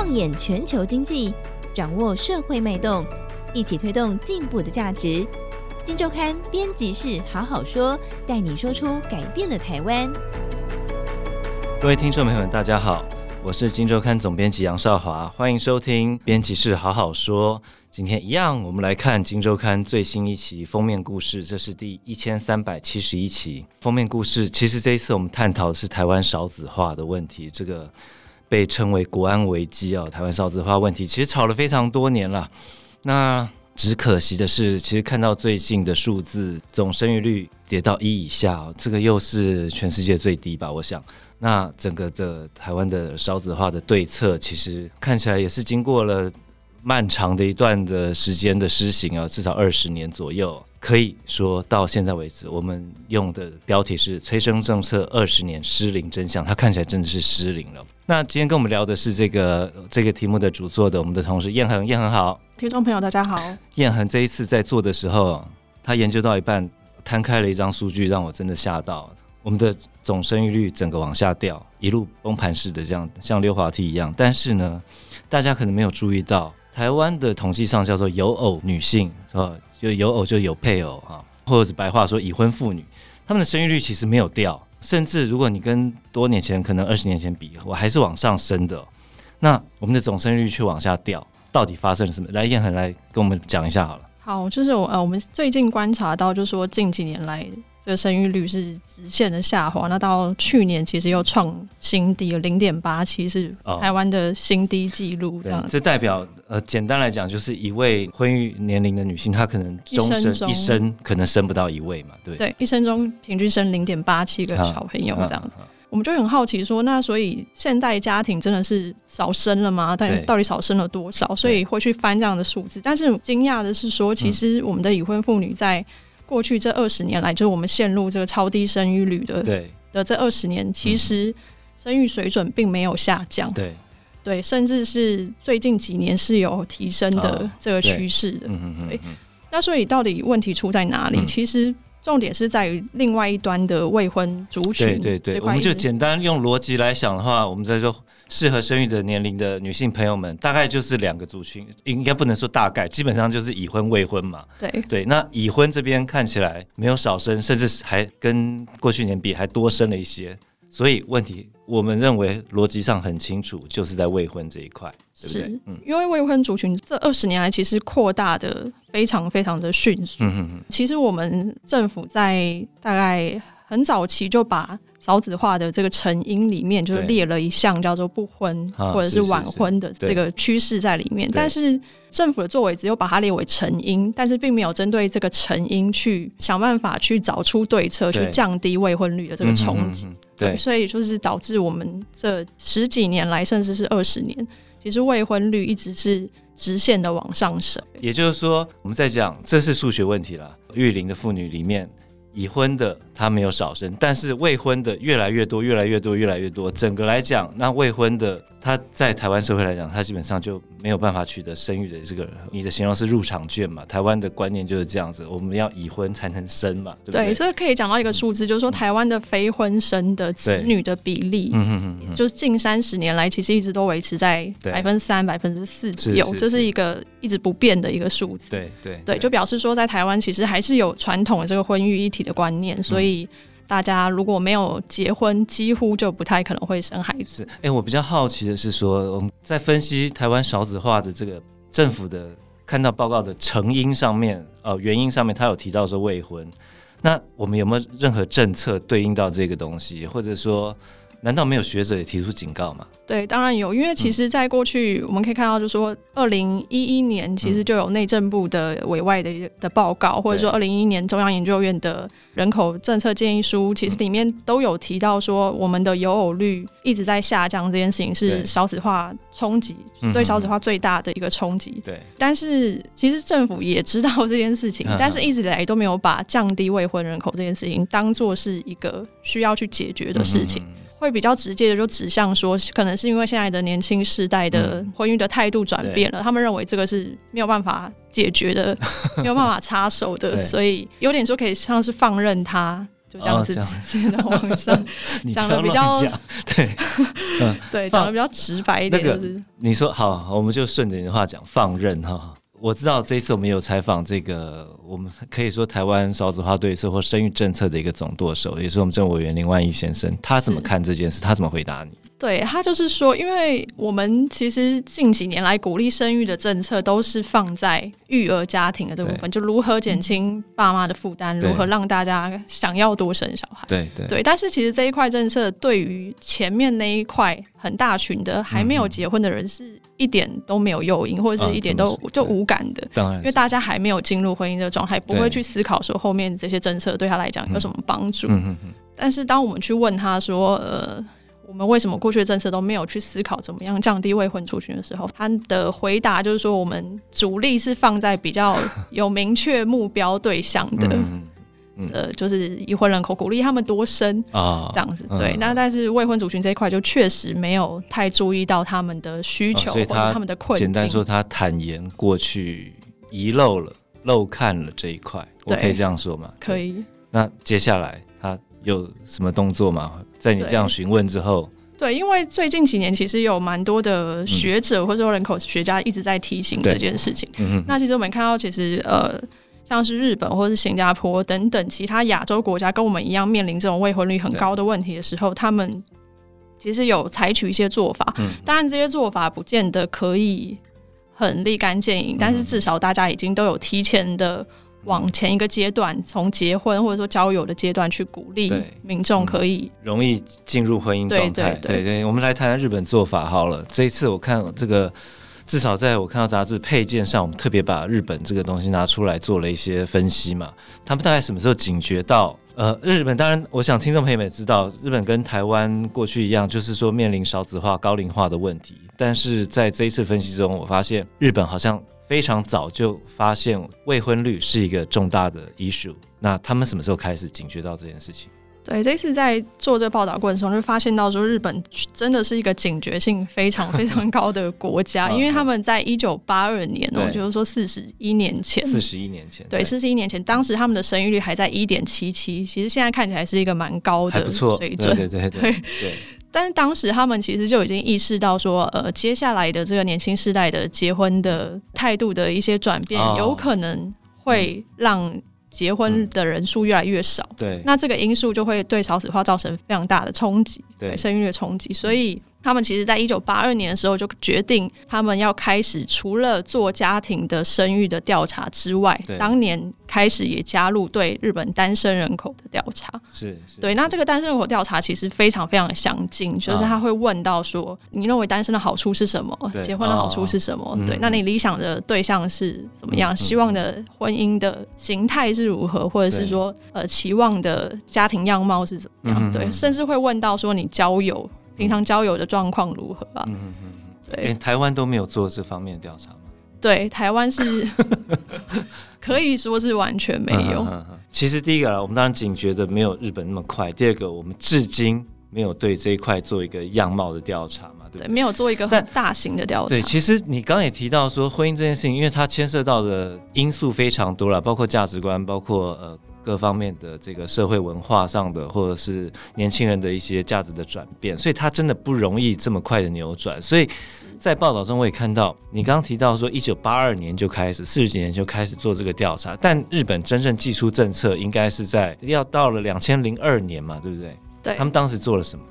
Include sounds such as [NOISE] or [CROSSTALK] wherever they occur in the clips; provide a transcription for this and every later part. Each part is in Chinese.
放眼全球经济，掌握社会脉动，一起推动进步的价值。金周刊编辑室好好说，带你说出改变的台湾。各位听众朋友们，大家好，我是金周刊总编辑杨少华，欢迎收听编辑室好好说。今天一样，我们来看金周刊最新一期封面故事，这是第一千三百七十一期封面故事。其实这一次我们探讨的是台湾少子化的问题，这个。被称为国安危机啊，台湾少子化问题其实吵了非常多年了。那只可惜的是，其实看到最近的数字，总生育率跌到一以下，这个又是全世界最低吧？我想，那整个的台湾的少子化的对策，其实看起来也是经过了漫长的一段的时间的施行啊，至少二十年左右。可以说到现在为止，我们用的标题是“催生政策二十年失灵真相”，它看起来真的是失灵了。那今天跟我们聊的是这个这个题目的主作的我们的同事燕恒，燕恒好，听众朋友大家好。燕恒这一次在做的时候，他研究到一半，摊开了一张数据，让我真的吓到。我们的总生育率整个往下掉，一路崩盘式的这样，像溜滑梯一样。但是呢，大家可能没有注意到，台湾的统计上叫做有偶女性，是吧？就有偶就有配偶啊，或者是白话说已婚妇女，他们的生育率其实没有掉，甚至如果你跟多年前可能二十年前比，我还是往上升的。那我们的总生育率却往下掉，到底发生了什么？来，燕恒来跟我们讲一下好了。好，就是我呃，我们最近观察到，就是说近几年来。这个生育率是直线的下滑，那到去年其实又创新低，有零点八七是台湾的新低纪录。这样、哦，这代表呃，简单来讲，就是一位婚育年龄的女性，她可能终生一生，一生可能生不到一位嘛，对对，一生中平均生零点八七个小朋友这样子。我们就很好奇说，那所以现代家庭真的是少生了吗？但到底少生了多少？所以会去翻这样的数字。但是惊讶的是说，其实我们的已婚妇女在过去这二十年来，就是我们陷入这个超低生育率的对的这二十年，其实生育水准并没有下降，对对，甚至是最近几年是有提升的这个趋势的。对，嗯嗯嗯。那所以到底问题出在哪里？嗯、其实重点是在于另外一端的未婚族群。对对对，我们就简单用逻辑来想的话，我们在说。适合生育的年龄的女性朋友们，大概就是两个族群，应该不能说大概，基本上就是已婚未婚嘛。对对，那已婚这边看起来没有少生，甚至还跟过去年比还多生了一些。所以问题，我们认为逻辑上很清楚，就是在未婚这一块，对不对？嗯，因为未婚族群这二十年来其实扩大的非常非常的迅速。嗯嗯嗯。其实我们政府在大概很早期就把。少子化的这个成因里面，就是列了一项叫做不婚或者是晚婚的这个趋势在里面。但是政府的作为只有把它列为成因，但是并没有针对这个成因去想办法去找出对策，去降低未婚率的这个冲击。对，所以就是导致我们这十几年来，甚至是二十年，其实未婚率一直是直线的往上升。也就是说，我们在讲这是数学问题了，育龄的妇女里面。已婚的他没有少生，但是未婚的越来越多，越来越多，越来越多。整个来讲，那未婚的他在台湾社会来讲，他基本上就没有办法取得生育的这个。你的形容是入场券嘛？台湾的观念就是这样子，我们要已婚才能生嘛，对不对？对，这可以讲到一个数字，就是说台湾的非婚生的子女的比例，嗯嗯嗯，就是近三十年来其实一直都维持在百分之三、百分之四左右，这是一个一直不变的一个数字。对对对，就表示说在台湾其实还是有传统的这个婚育议题的观念，所以大家如果没有结婚，几乎就不太可能会生孩子。哎、欸，我比较好奇的是说，我们在分析台湾少子化的这个政府的看到报告的成因上面，呃，原因上面，他有提到说未婚，那我们有没有任何政策对应到这个东西，或者说，难道没有学者也提出警告吗？对，当然有，因为其实，在过去我们可以看到，就是说，二零一一年其实就有内政部的委外的的报告，或者说二零一一年中央研究院的人口政策建议书，其实里面都有提到说，我们的有偶率一直在下降，这件事情是少子化冲击对少子化最大的一个冲击。对，但是其实政府也知道这件事情，但是一直以来都没有把降低未婚人口这件事情当做是一个需要去解决的事情。会比较直接的就指向说，可能是因为现在的年轻世代的婚姻的态度转变了，嗯、他们认为这个是没有办法解决的，[LAUGHS] 没有办法插手的，所以有点说可以像是放任他就这样子直接的往上 [LAUGHS] 讲的比较 [LAUGHS] 对，嗯，对，讲的比较直白一点，就是那个、你说好，我们就顺着你的话讲，放任哈。我知道这一次我们有采访这个，我们可以说台湾少子化对策或生育政策的一个总舵手，也是我们政委员林万益先生，他怎么看这件事？他怎么回答你？对，他就是说，因为我们其实近几年来鼓励生育的政策都是放在育儿家庭的这部分，就如何减轻爸妈的负担，如何让大家想要多生小孩。对对对，但是其实这一块政策对于前面那一块很大群的还没有结婚的人是一点都没有诱因，或者是一点都就无感的。当然，因为大家还没有进入婚姻的状态，不会去思考说后面这些政策对他来讲有什么帮助。嗯嗯。但是当我们去问他说，呃。我们为什么过去的政策都没有去思考怎么样降低未婚族群的时候，他的回答就是说，我们主力是放在比较有明确目标对象的，嗯嗯、呃，就是已婚人口，鼓励他们多生啊，这样子。对，那但是未婚族群这一块就确实没有太注意到他们的需求或者他们的困境。简单说，他坦言过去遗漏了、漏看了这一块，我可以这样说吗？可以。那接下来他有什么动作吗？在你这样询问之后对，因为最近几年其实有蛮多的学者或者说人口学家一直在提醒这件事情。嗯、那其实我们看到，其实呃，像是日本或是新加坡等等其他亚洲国家，跟我们一样面临这种未婚率很高的问题的时候，他们其实有采取一些做法。嗯，当然这些做法不见得可以很立竿见影，但是至少大家已经都有提前的。往前一个阶段，从结婚或者说交友的阶段去鼓励民众可以、嗯、容易进入婚姻状态。对对对，对对，我们来谈谈日本做法好了。这一次我看这个，至少在我看到杂志配件上，我们特别把日本这个东西拿出来做了一些分析嘛。他们大概什么时候警觉到？呃，日本当然，我想听众朋友们也知道，日本跟台湾过去一样，就是说面临少子化、高龄化的问题。但是在这一次分析中，我发现日本好像。非常早就发现未婚率是一个重大的 issue，那他们什么时候开始警觉到这件事情？对，这次在做这个报道过程中，就发现到说日本真的是一个警觉性非常 [LAUGHS] 非常高的国家，因为他们在一九八二年哦，就是说四十一年前，四十一年前，对，四十一年前，当时他们的生育率还在一点七七，其实现在看起来是一个蛮高的水准，对对对对。对但是当时他们其实就已经意识到说，呃，接下来的这个年轻世代的结婚的态度的一些转变，哦，有可能会让结婚的人数越来越少。对，嗯，那这个因素就会对少子化造成非常大的冲击，对生育率的冲击。所以。他们其实，在一九八二年的时候就决定，他们要开始除了做家庭的生育的调查之外，当年开始也加入对日本单身人口的调查。是，是，对。那这个单身人口调查其实非常非常的详尽，就是他会问到说，你认为单身的好处是什么？结婚的好处是什么？对。那你理想的对象是怎么样？希望的婚姻的形态是如何？或者是说，呃，期望的家庭样貌是怎么样？对。甚至会问到说，你交友。平常交友的状况如何啊？嗯嗯嗯，对，欸、台湾都没有做这方面的调查吗？对，台湾是 [LAUGHS] 可以说是完全没有。其实第一个，我们当然警觉的没有日本那么快。第二个，我们至今没有对这一块做一个样貌的调查嘛，对不对？对，没有做一个很大型的调查。对，其实你刚刚也提到说婚姻这件事情，因为它牵涉到的因素非常多了，包括价值观，包括呃。各方面的这个社会文化上的，或者是年轻人的一些价值的转变，所以它真的不容易这么快的扭转。所以在报道中我也看到，你刚刚提到说，一九八二年就开始，四十几年就开始做这个调查，但日本真正寄出政策，应该是在要到了两千零二年嘛，对不对？对。他们当时做了什么？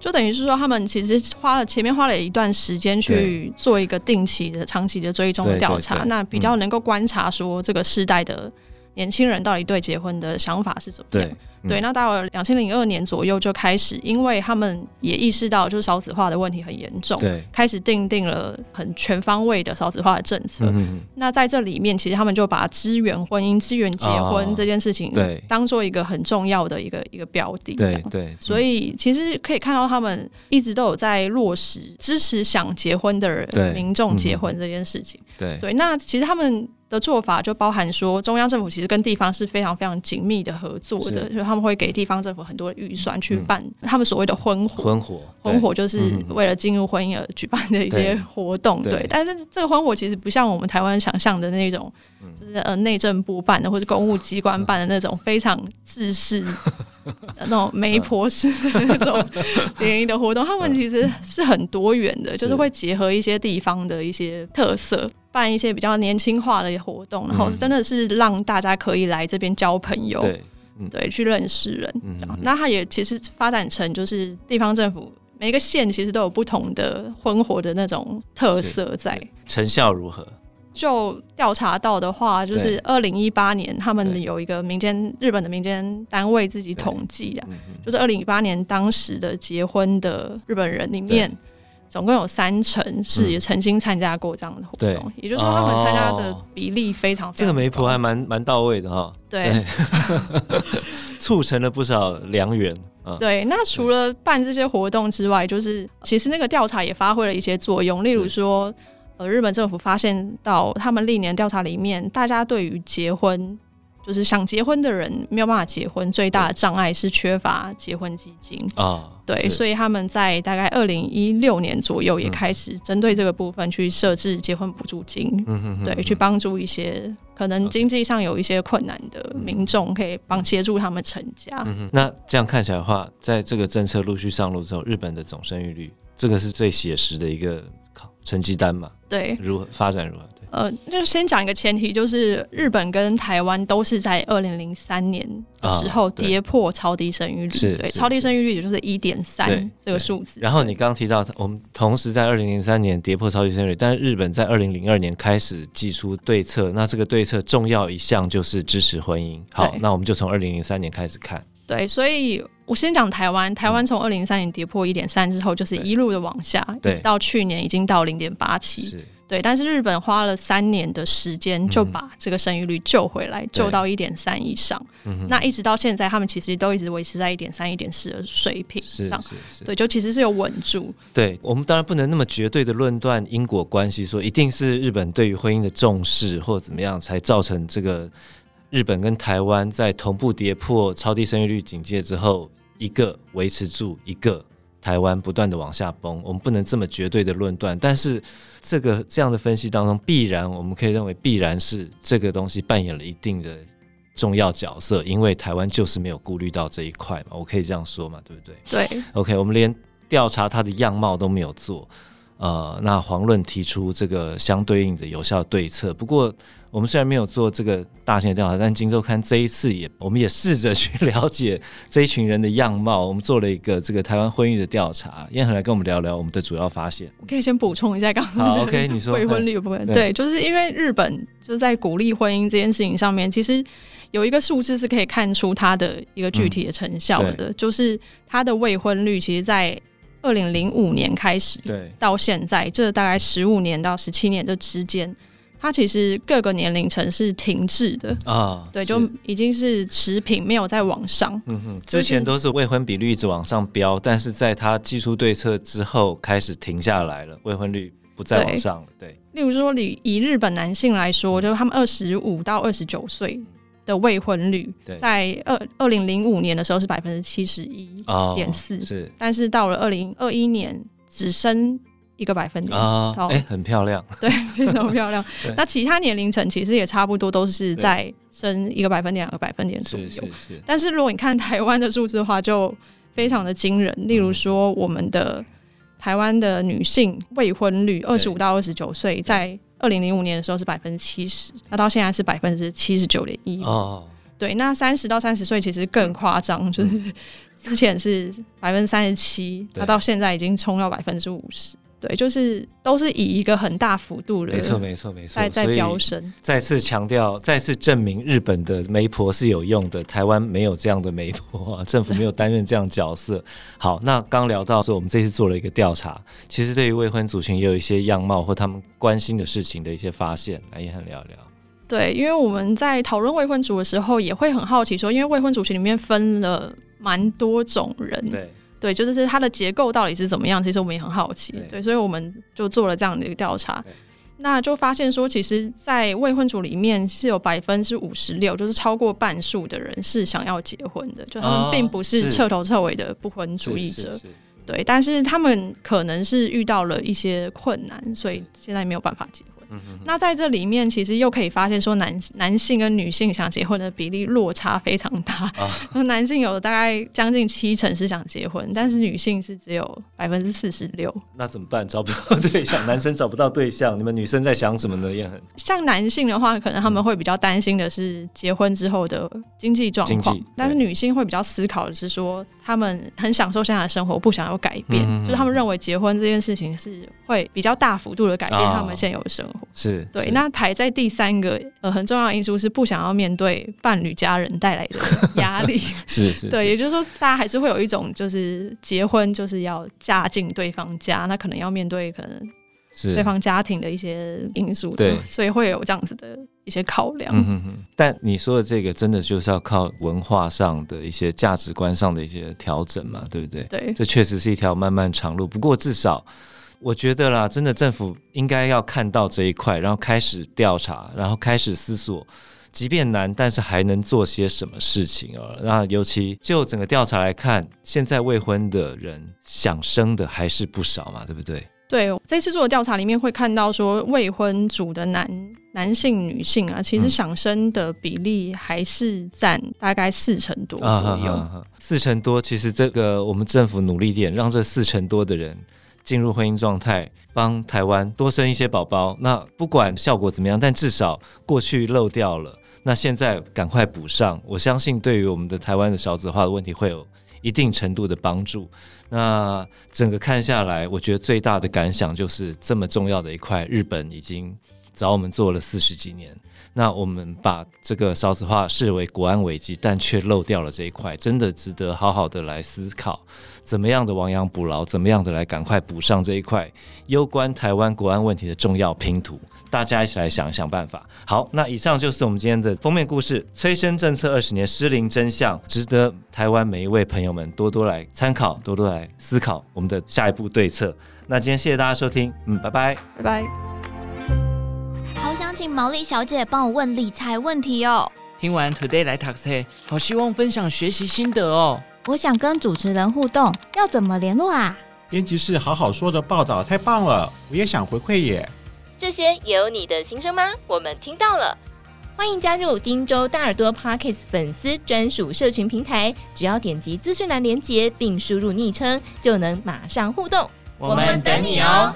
就等于是说，他们其实花了前面花了一段时间去做一个定期的、长期的追踪的调查，那比较能够观察说这个世代的。年轻人到底对结婚的想法是怎么样？对，嗯、对，那到了两千零二年左右就开始，因为他们也意识到就是少子化的问题很严重，对，开始定定了很全方位的少子化的政策。嗯、那在这里面，其实他们就把支援婚姻、支援结婚这件事情，对，当做一个很重要的一个一个标的。对对，所以其实可以看到，他们一直都有在落实支持想结婚的人、民众结婚这件事情。对对，那其实他们。的做法就包含说，中央政府其实跟地方是非常非常紧密的合作的，就是他们会给地方政府很多的预算去办他们所谓的婚火。婚火，婚火就是为了进入婚姻而举办的一些活动。对，对，但是这个婚火其实不像我们台湾想象的那种，就是呃内政部办的或者公务机关办的那种非常制式 [LAUGHS] 那种媒婆式的那种 [LAUGHS] 联谊的活动。他们其实是很多元的，就是会结合一些地方的一些特色。办一些比较年轻化的活动，然后真的是让大家可以来这边交朋友，对，嗯、对，去认识人。嗯、那它也其实发展成就是地方政府每一个县其实都有不同的婚活的那种特色在。成效如何？就调查到的话，就是二零一八年他们有一个民间日本的民间单位自己统计啊，就是二零一八年当时的结婚的日本人里面。总共有三成是也曾经参加过这样的活动，嗯、也就是说他们参加的比例非常，非常高。这个媒婆还蛮蛮到位的哈。对，对 [LAUGHS] 促成了不少良缘。啊、对，那除了办这些活动之外，就是其实那个调查也发挥了一些作用。例如说，呃，日本政府发现到他们历年调查里面，大家对于结婚。就是想结婚的人没有办法结婚，最大的障碍是缺乏结婚基金啊。对，所以他们在大概二零一六年左右也开始针对这个部分去设置结婚补助金，嗯、对，去帮助一些可能经济上有一些困难的民众，可以帮协助他们成家。嗯。那这样看起来的话，在这个政策陆续上路之后，日本的总生育率，这个是最写实的一个考成绩单嘛？对，如何发展如何？呃，就先讲一个前提，就是日本跟台湾都是在二零零三年的时候跌破超低生育率，对，超低生育率也就是一点三这个数字。然后你刚刚提到，我们同时在二零零三年跌破超低生育率，但是日本在二零零二年开始祭出对策，那这个对策重要一项就是支持婚姻。好，那我们就从二零零三年开始看。对，所以我先讲台湾，台湾从二零零三年跌破一点三之后，就是一路的往下，对，到去年已经到零点八七。对，但是日本花了三年的时间就把这个生育率救回来，嗯、救到一点三以上。那一直到现在，他们其实都一直维持在一点三、一点四的水平上。是是是。对，就其实是有稳住。对，我们当然不能那么绝对的论断因果关系，说一定是日本对于婚姻的重视或者怎么样，才造成这个日本跟台湾在同步跌破超低生育率警戒之后，一个维持住，一个。台湾不断的往下崩，我们不能这么绝对的论断，但是这个这样的分析当中，必然我们可以认为必然是这个东西扮演了一定的重要角色，因为台湾就是没有顾虑到这一块嘛，我可以这样说嘛，对不对？对，OK，我们连调查它的样貌都没有做，呃，那黄论提出这个相对应的有效对策，不过。我们虽然没有做这个大型的调查，但《今周刊》这一次也，[LAUGHS] 我们也试着去了解这一群人的样貌。我们做了一个这个台湾婚育的调查，燕恒来跟我们聊聊我们的主要发现。我可以先补充一下刚刚好，OK，你说未婚率的部分，对，就是因为日本就在鼓励婚姻这件事情上面，其实有一个数字是可以看出它的一个具体的成效的，嗯、就是它的未婚率，其实，在二零零五年开始，对，到现在这大概十五年到十七年这之间。它其实各个年龄层是停滞的啊，对，就已经是持平，没有再往上。嗯哼，之前都是未婚比率一直往上飙，但是在它祭出对策之后开始停下来了，未婚率不再往上了。对，对例如说，以以日本男性来说，就是他们二十五到二十九岁的未婚率，在二二零零五年的时候是百分之七十一点四，是，但是到了二零二一年只剩。一个百分点啊，哎、哦欸，很漂亮，[LAUGHS] 对，非常漂亮。[LAUGHS] 那其他年龄层其实也差不多，都是在升一个百分点、两个百分点左右。是是是。但是如果你看台湾的数字的话，就非常的惊人。例如说，我们的台湾的女性未婚率，二十五到二十九岁，在二零零五年的时候是百分之七十，那到现在是百分之七十九点一。哦。对，那三十到三十岁其实更夸张，就是之前是百分之三十七，那到现在已经冲到百分之五十。对，就是都是以一个很大幅度的，没错没错没错，在在飙升。再次强调，再次证明日本的媒婆是有用的，台湾没有这样的媒婆，[LAUGHS] 政府没有担任这样角色。好，那刚聊到说，我们这次做了一个调查，其实对于未婚族群也有一些样貌或他们关心的事情的一些发现，来也很聊聊。对，因为我们在讨论未婚族的时候，也会很好奇说，因为未婚族群里面分了蛮多种人，对。对，就是它的结构到底是怎么样？其实我们也很好奇，对，对，所以我们就做了这样的一个调查。那就发现说，其实，在未婚族里面是有百分之五十六，就是超过半数的人是想要结婚的，就他们并不是彻头彻尾的不婚主义者。哦对，但是他们可能是遇到了一些困难，所以现在没有办法结婚。嗯、哼哼，那在这里面，其实又可以发现说男，男男性跟女性想结婚的比例落差非常大。啊、[LAUGHS] 男性有大概将近七成是想结婚，是，但是女性是只有百分之四十六。那怎么办？找不到对象，男生找不到对象，[LAUGHS] 你们女生在想什么呢？也很，像男性的话，可能他们会比较担心的是结婚之后的经济状况，但是女性会比较思考的是说，他们很享受现在的生活，不想要改变，嗯、就是他们认为结婚这件事情是会比较大幅度的改变他们现有的生活。哦是对，那排在第三个呃很重要的因素是不想要面对伴侣家人带来的压力，[LAUGHS] 是是，对，也就是说大家还是会有一种就是结婚就是要嫁进对方家，那可能要面对可能是。对方家庭的一些因素，对，所以会有这样子的一些考量。嗯哼哼，但你说的这个真的就是要靠文化上的一些价值观上的一些调整嘛，对不对？对，这确实是一条漫漫长路，不过至少。我觉得啦，真的政府应该要看到这一块，然后开始调查，然后开始思索，即便难，但是还能做些什么事情啊？那尤其就整个调查来看，现在未婚的人想生的还是不少嘛，对不对？对，这次做的调查里面会看到说，未婚族的男男性、女性啊，其实想生的比例还是占大概四成多左右。啊啊啊啊，四成多，其实这个我们政府努力点，让这四成多的人。进入婚姻状态，帮台湾多生一些宝宝。那不管效果怎么样，但至少过去漏掉了，那现在赶快补上。我相信对于我们的台湾的少子化的问题会有一定程度的帮助。那整个看下来，我觉得最大的感想就是这么重要的一块，日本已经找我们做了四十几年。那我们把这个少子化视为国安危机，但却漏掉了这一块，真的值得好好的来思考。怎么样的亡羊补牢？怎么样的来赶快补上这一块攸关台湾国安问题的重要拼图？大家一起来想想办法。好，那以上就是我们今天的封面故事：催生政策二十年失灵真相，值得台湾每一位朋友们多多来参考，多多来思考我们的下一步对策。那今天谢谢大家收听，嗯，拜拜，拜拜。毛利小姐帮我问理财问题哦。听完 Today 来读册，好希望分享学习心得哦。我想跟主持人互动，要怎么联络啊？编辑室好好说的报道太棒了，我也想回馈耶。这些也有你的心声吗？我们听到了，欢迎加入金州大耳朵 Podcast 粉丝专属社群平台，只要点击资讯栏连接并输入昵称，就能马上互动。我们等你哦。